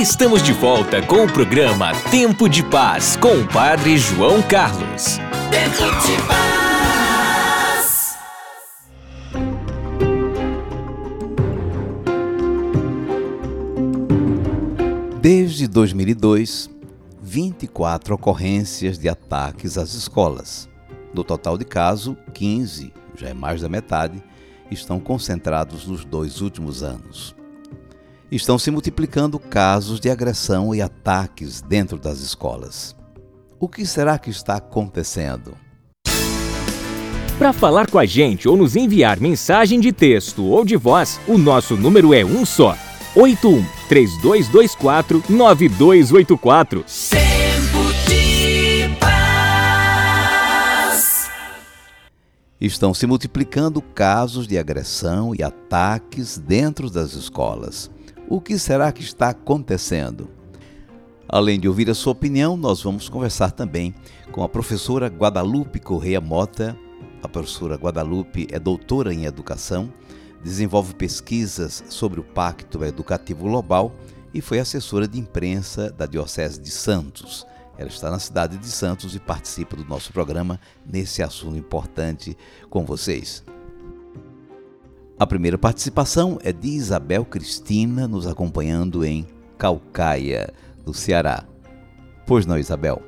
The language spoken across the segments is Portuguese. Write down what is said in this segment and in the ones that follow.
Estamos de volta com o programa Tempo de Paz com o Padre João Carlos. Tempo de Paz. Desde 2002, 24 ocorrências de ataques às escolas. No total de casos, 15, já é mais da metade, estão concentrados nos dois últimos anos estão se multiplicando casos de agressão e ataques dentro das escolas. O que será que está acontecendo? Para falar com a gente ou nos enviar mensagem de texto ou de voz, o nosso número é um só: 81 3224 9284. Tempo de paz. Estão se multiplicando casos de agressão e ataques dentro das escolas. O que será que está acontecendo? Além de ouvir a sua opinião, nós vamos conversar também com a professora Guadalupe Correia Mota. A professora Guadalupe é doutora em educação, desenvolve pesquisas sobre o Pacto Educativo Global e foi assessora de imprensa da Diocese de Santos. Ela está na cidade de Santos e participa do nosso programa nesse assunto importante com vocês. A primeira participação é de Isabel Cristina, nos acompanhando em Calcaia, no Ceará. Pois não, Isabel?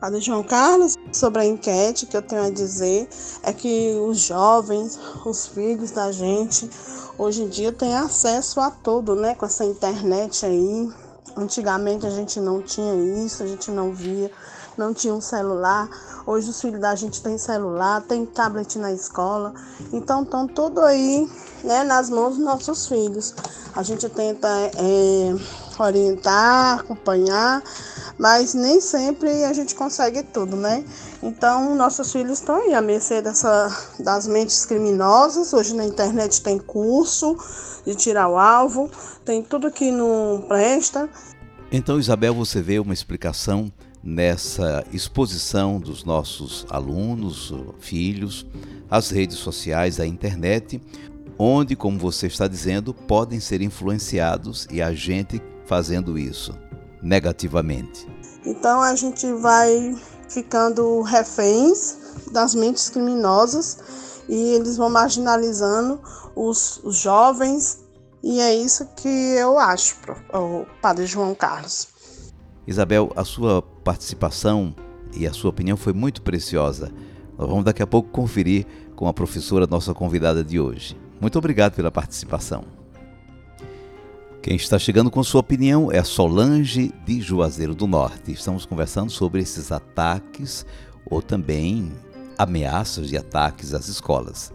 Padre João Carlos, sobre a enquete que eu tenho a dizer é que os jovens, os filhos da gente, hoje em dia têm acesso a tudo, né? Com essa internet aí. Antigamente a gente não tinha isso, a gente não via não tinha um celular. Hoje os filhos da gente têm celular, tem tablet na escola. Então estão tudo aí né, nas mãos dos nossos filhos. A gente tenta é, orientar, acompanhar, mas nem sempre a gente consegue tudo, né? Então nossos filhos estão aí à mercê dessa, das mentes criminosas. Hoje na internet tem curso de tirar o alvo, tem tudo que não presta. Então, Isabel, você vê uma explicação nessa exposição dos nossos alunos, filhos, às redes sociais, à internet, onde, como você está dizendo, podem ser influenciados e a gente fazendo isso negativamente. Então a gente vai ficando reféns das mentes criminosas e eles vão marginalizando os, os jovens e é isso que eu acho, o Padre João Carlos. Isabel, a sua participação e a sua opinião foi muito preciosa. Nós vamos daqui a pouco conferir com a professora, nossa convidada de hoje. Muito obrigado pela participação. Quem está chegando com sua opinião é a Solange de Juazeiro do Norte. Estamos conversando sobre esses ataques ou também ameaças de ataques às escolas.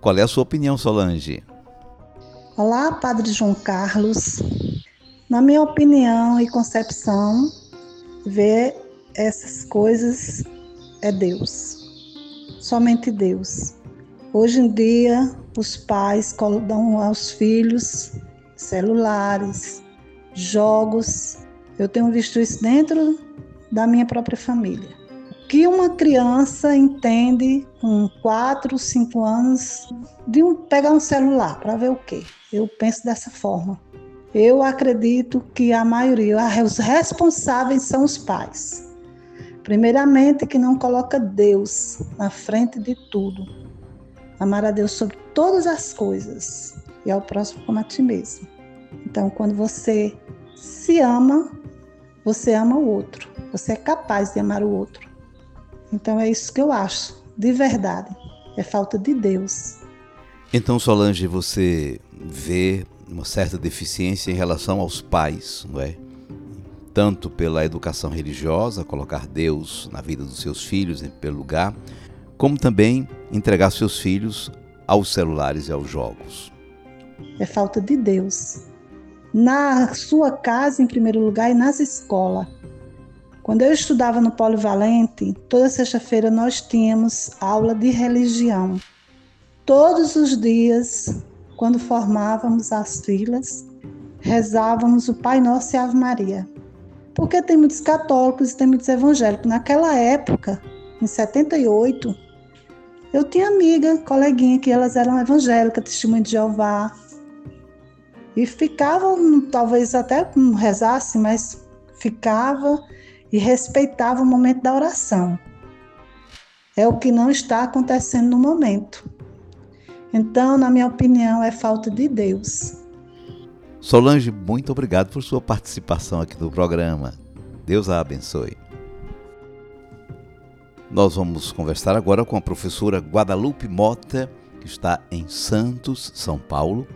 Qual é a sua opinião, Solange? Olá, Padre João Carlos. Na minha opinião e concepção, ver essas coisas é Deus. Somente Deus. Hoje em dia, os pais dão aos filhos celulares, jogos. Eu tenho visto isso dentro da minha própria família. O que uma criança entende com 4, 5 anos de um, pegar um celular para ver o quê? Eu penso dessa forma. Eu acredito que a maioria, os responsáveis são os pais. Primeiramente, que não coloca Deus na frente de tudo. Amar a Deus sobre todas as coisas e ao próximo como a ti mesmo. Então, quando você se ama, você ama o outro. Você é capaz de amar o outro. Então, é isso que eu acho, de verdade. É falta de Deus. Então, Solange, você vê uma certa deficiência em relação aos pais, não é? Tanto pela educação religiosa, colocar Deus na vida dos seus filhos em primeiro lugar, como também entregar seus filhos aos celulares e aos jogos. É falta de Deus. Na sua casa, em primeiro lugar, e nas escolas. Quando eu estudava no Polivalente, toda sexta-feira nós tínhamos aula de religião. Todos os dias quando formávamos as filas, rezávamos o Pai Nosso e Ave Maria. Porque tem muitos católicos e tem muitos evangélicos. Naquela época, em 78, eu tinha amiga, coleguinha, que elas eram evangélicas, testemunho de Jeová. E ficava, talvez até não rezasse, mas ficava e respeitava o momento da oração. É o que não está acontecendo no momento. Então, na minha opinião, é falta de Deus. Solange, muito obrigado por sua participação aqui no programa. Deus a abençoe. Nós vamos conversar agora com a professora Guadalupe Mota, que está em Santos, São Paulo.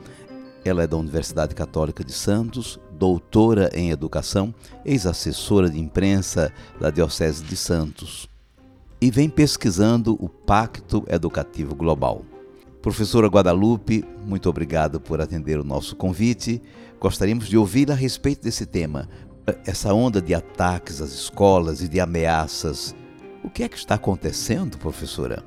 Ela é da Universidade Católica de Santos, doutora em educação, ex-assessora de imprensa da Diocese de Santos e vem pesquisando o Pacto Educativo Global. Professora Guadalupe, muito obrigado por atender o nosso convite. Gostaríamos de ouvir a respeito desse tema, essa onda de ataques às escolas e de ameaças o que é que está acontecendo, professora?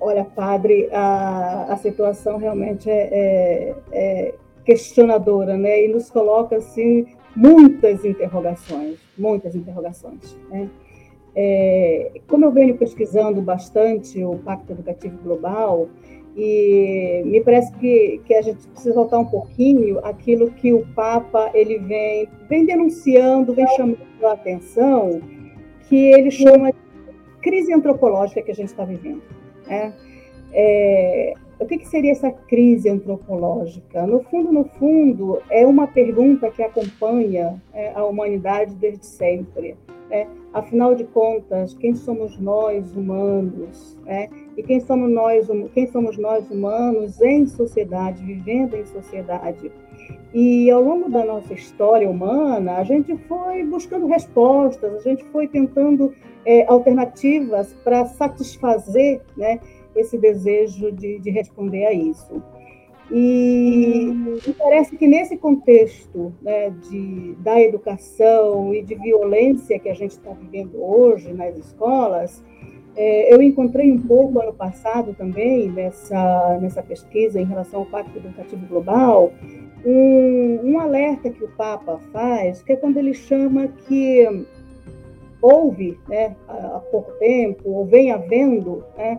Olha, padre, a, a situação realmente é, é, é questionadora, né? E nos coloca assim muitas interrogações, muitas interrogações. Né? É, como eu venho pesquisando bastante o Pacto Educativo Global, e me parece que, que a gente precisa voltar um pouquinho aquilo que o Papa ele vem, vem denunciando, vem chamando a atenção que ele chama de crise antropológica que a gente está vivendo. Né? É, o que, que, seria essa crise antropológica? No fundo, no fundo, é uma pergunta que acompanha é, a humanidade desde sempre. Né? Afinal de contas, quem somos nós humanos? Né? E quem somos nós, quem somos nós humanos em sociedade, vivendo em sociedade? E ao longo da nossa história humana, a gente foi buscando respostas, a gente foi tentando é, alternativas para satisfazer né, esse desejo de, de, responder a isso. E me parece que nesse contexto né, de, da educação e de violência que a gente está vivendo hoje nas escolas, é, eu encontrei um pouco ano passado também nessa, nessa pesquisa em relação ao Pacto Educativo Global, um, um alerta que o Papa faz, que é quando ele chama que houve né, há pouco tempo, ou vem havendo, né,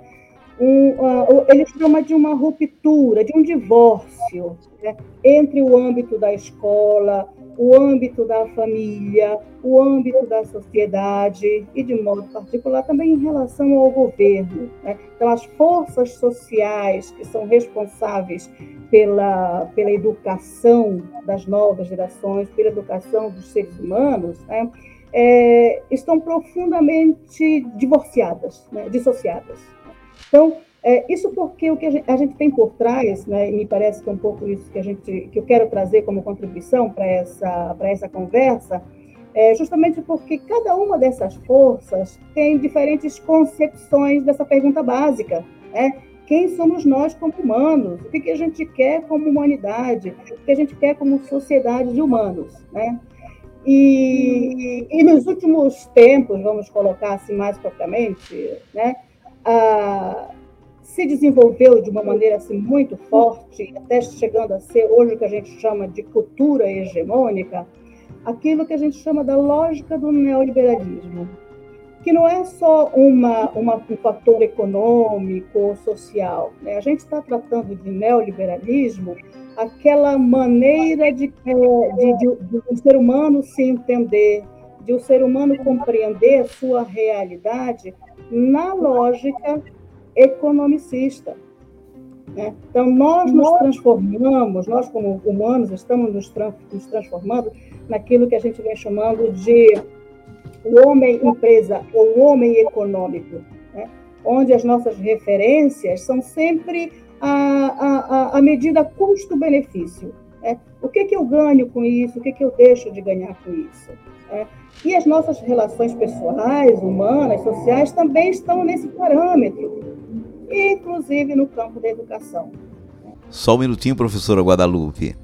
um, uh, ele chama de uma ruptura, de um divórcio né, entre o âmbito da escola, o âmbito da família, o âmbito da sociedade e, de modo particular, também em relação ao governo. Né? Então, as forças sociais que são responsáveis pela, pela educação das novas gerações, pela educação dos seres humanos, né? é, estão profundamente divorciadas, né? dissociadas. Então, é, isso porque o que a gente, a gente, tem por trás, né, e me parece que é um pouco isso que, a gente, que eu quero trazer como contribuição para essa, essa conversa, é justamente porque cada uma dessas forças tem diferentes concepções dessa pergunta básica. Né? Quem somos nós como humanos? O que, que a gente quer como humanidade? O que a gente quer como sociedade de humanos? Né? E, e nos últimos tempos, vamos colocar assim mais propriamente, né, a, se desenvolveu de uma maneira assim muito forte, até chegando a ser hoje o que a gente chama de cultura hegemônica, aquilo que a gente chama da lógica do neoliberalismo, que não é só uma, uma um fator econômico ou social. Né? A gente está tratando de neoliberalismo aquela maneira de, é, de, de, de, um ser humano se entender, de o um ser humano compreender sua realidade na lógica economicista. Né? Então, nós nos transformamos, nós como humanos estamos nos, nos transformando naquilo que a gente vem chamando de o homem empresa ou o homem econômico, né? onde as nossas referências são sempre a, a, a medida custo-benefício. Né? O que, que eu ganho com isso? O que, que eu deixo de ganhar com isso? Né? E as nossas relações pessoais, humanas, sociais também estão nesse parâmetro inclusive no campo da educação. Só um minutinho, professora Guadalupe.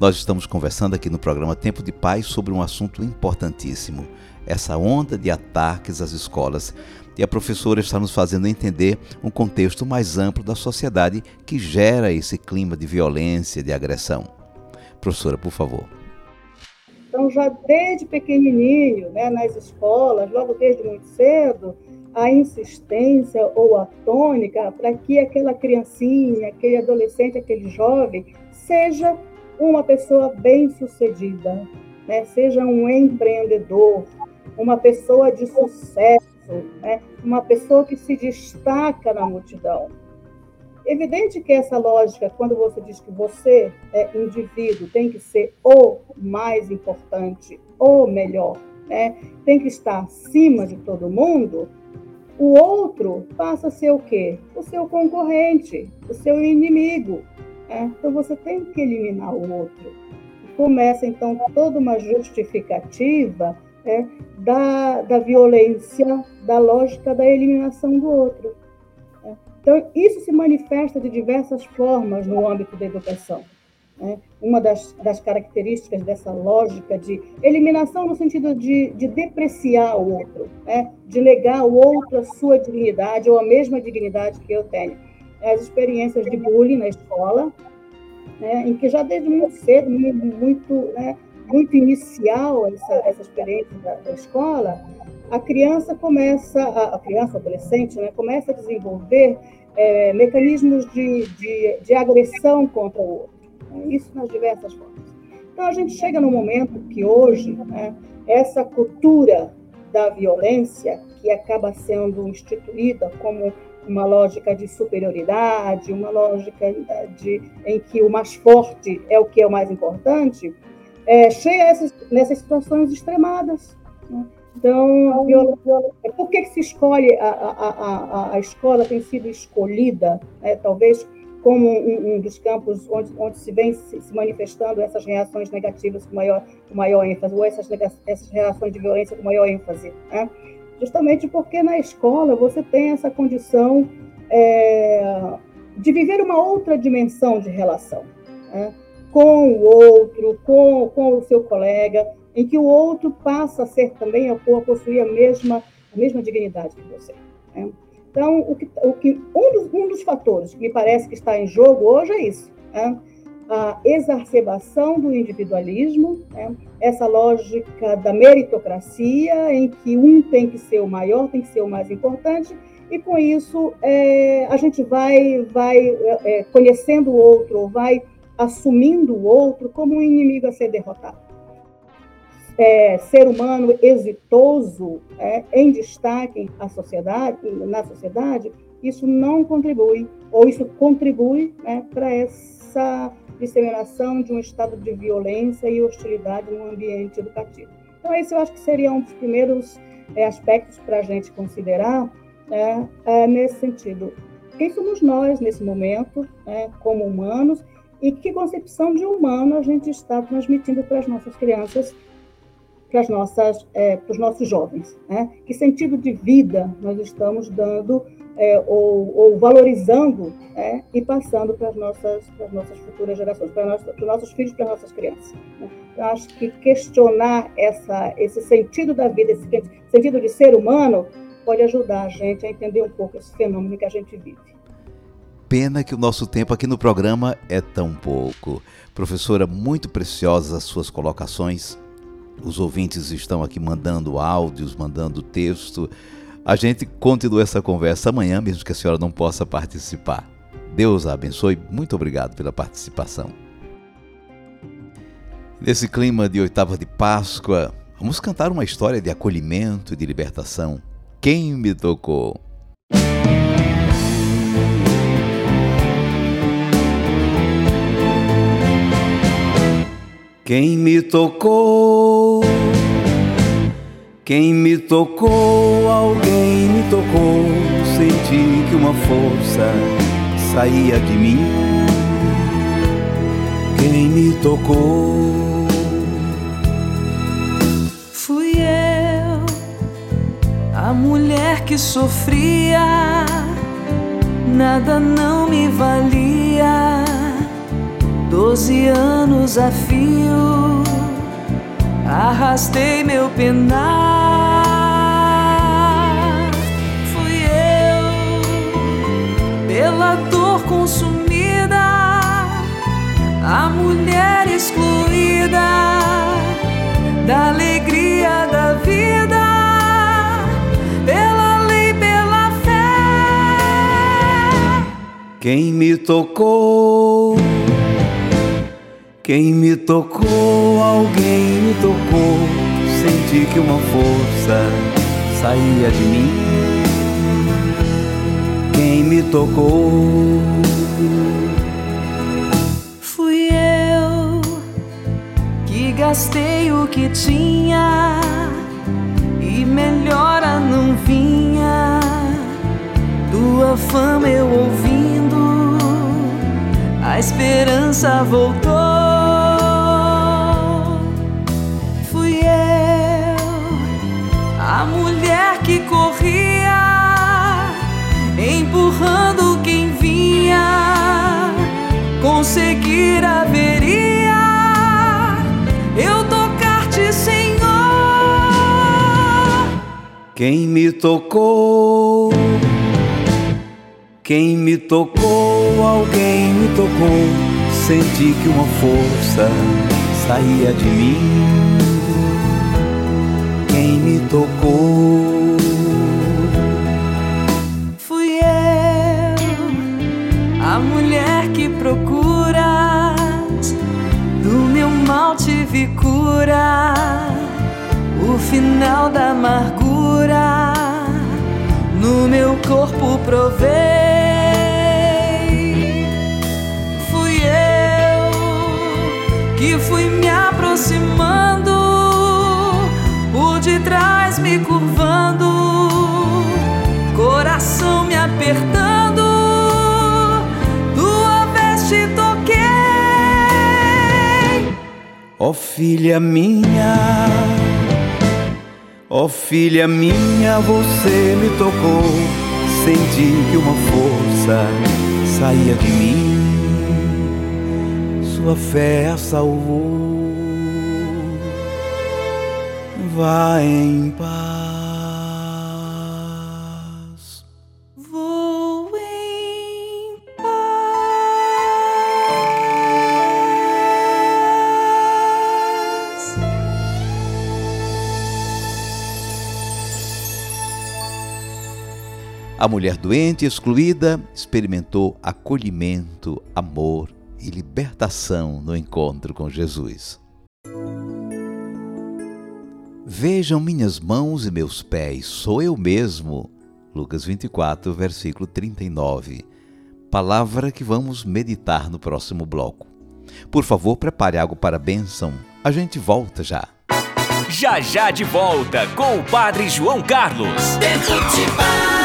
Nós estamos conversando aqui no programa Tempo de Paz sobre um assunto importantíssimo: essa onda de ataques às escolas. E a professora está nos fazendo entender um contexto mais amplo da sociedade que gera esse clima de violência, de agressão. Professora, por favor. Então, já desde pequenininho, né, nas escolas, logo desde muito cedo, a insistência ou a tônica para que aquela criancinha, aquele adolescente, aquele jovem seja uma pessoa bem-sucedida, né? seja um empreendedor, uma pessoa de sucesso, né? uma pessoa que se destaca na multidão. Evidente que essa lógica, quando você diz que você é indivíduo, tem que ser o mais importante, o melhor, né? tem que estar acima de todo mundo, o outro passa a ser o quê? O seu concorrente, o seu inimigo. Né? Então você tem que eliminar o outro. Começa então toda uma justificativa né, da, da violência, da lógica da eliminação do outro. Né? Então, isso se manifesta de diversas formas no âmbito da educação. Né? Uma das, das, características dessa lógica de eliminação no sentido de, de depreciar o outro, né? de negar ao outro a sua dignidade ou a mesma dignidade que eu tenho. As experiências de bullying na escola, né? em que já desde muito cedo, muito, né? muito inicial essa, essa experiência da, da escola, a criança começa, a, a criança, adolescente, né, começa a desenvolver é, mecanismos de, de, de, agressão contra o outro. Né, isso nas diversas formas. Então, a gente chega no momento que hoje, né, essa cultura da violência, que acaba sendo instituída como uma lógica de superioridade, uma lógica de, em que o mais forte é o que é o mais importante, é, cheia essas, nessas situações extremadas. Né? Então, por que, que se escolhe, a, a, a, a escola tem sido escolhida, né, talvez como um, um, dos campos onde, onde se vem se, se, manifestando essas reações negativas com maior, com maior ênfase, ou essas, essas reações de violência com maior ênfase. Né? Justamente porque na escola você tem essa condição é, de viver uma outra dimensão de relação. Né? com o outro, com, com o seu colega, em que o outro passa a ser também, a possuir a mesma, a mesma dignidade que você. Né? Então, o que, o que, um, dos, um dos fatores que me parece que está em jogo hoje é isso, né? a exacerbação do individualismo, né? essa lógica da meritocracia, em que um tem que ser o maior, tem que ser o mais importante, e com isso é, a gente vai, vai é, conhecendo o outro, vai assumindo o outro como um inimigo a ser derrotado. É, ser humano exitoso é, em destaque à sociedade, na sociedade, isso não contribui, ou isso contribui né, para essa disseminação de um estado de violência e hostilidade no ambiente educativo. Então, esse eu acho que seria um dos primeiros é, aspectos para a gente considerar né, é, nesse sentido. Quem somos nós nesse momento, né, como humanos, e que concepção de humano a gente está transmitindo para as nossas crianças, para, as nossas, é, para os nossos jovens. Né? Que sentido de vida nós estamos dando é, ou, ou, valorizando é, e passando para as nossas, para as nossas futuras gerações, para, para os nossos filhos, para as nossas crianças. Né? Eu acho que questionar essa, esse sentido da vida, esse sentido de ser humano, pode ajudar a gente a entender um pouco esse fenômeno que a gente vive. Pena que o nosso tempo aqui no programa é tão pouco. Professora, muito preciosas as suas colocações. Os ouvintes estão aqui mandando áudios, mandando texto. A gente continua essa conversa amanhã, mesmo que a senhora não possa participar. Deus a abençoe. Muito obrigado pela participação. Nesse clima de oitava de Páscoa, vamos cantar uma história de acolhimento e de libertação. Quem me tocou? Quem me tocou? Quem me tocou? Alguém me tocou. Senti que uma força saía de mim. Quem me tocou? Fui eu, a mulher que sofria, nada não me valia Doze anos a fio, arrastei meu penar. Fui eu, pela dor consumida, a mulher excluída da alegria da vida. Pela lei, pela fé. Quem me tocou? Quem me tocou, alguém me tocou, senti que uma força saía de mim. Quem me tocou? Fui eu que gastei o que tinha e melhora não vinha. Tua fama eu ouvindo, a esperança voltou. Que corria, empurrando quem vinha, conseguir haveria eu tocar-te, Senhor. Quem me tocou? Quem me tocou? Alguém me tocou. Senti que uma força saía de mim. Quem me tocou? Procuras, do meu mal tive cura, o final da amargura no meu corpo provei. Fui eu que fui me aproximando, por detrás me curvando, coração me apertando. Ó oh, filha minha, ó oh, filha minha, você me tocou. Senti que uma força saía de mim, sua fé a salvou. Vá em paz. A mulher doente e excluída experimentou acolhimento, amor e libertação no encontro com Jesus. Vejam minhas mãos e meus pés, sou eu mesmo. Lucas 24, versículo 39. Palavra que vamos meditar no próximo bloco. Por favor, prepare algo para a bênção. A gente volta já. Já já de volta com o Padre João Carlos. Tempo de paz.